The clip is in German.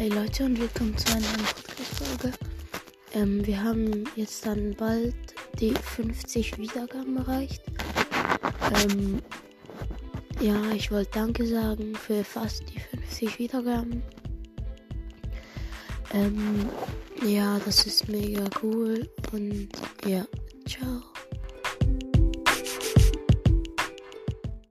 Hey Leute und willkommen zu einer neuen Podcast-Folge. Ähm, wir haben jetzt dann bald die 50 Wiedergaben erreicht. Ähm, ja, ich wollte Danke sagen für fast die 50 Wiedergaben. Ähm, ja, das ist mega cool und ja.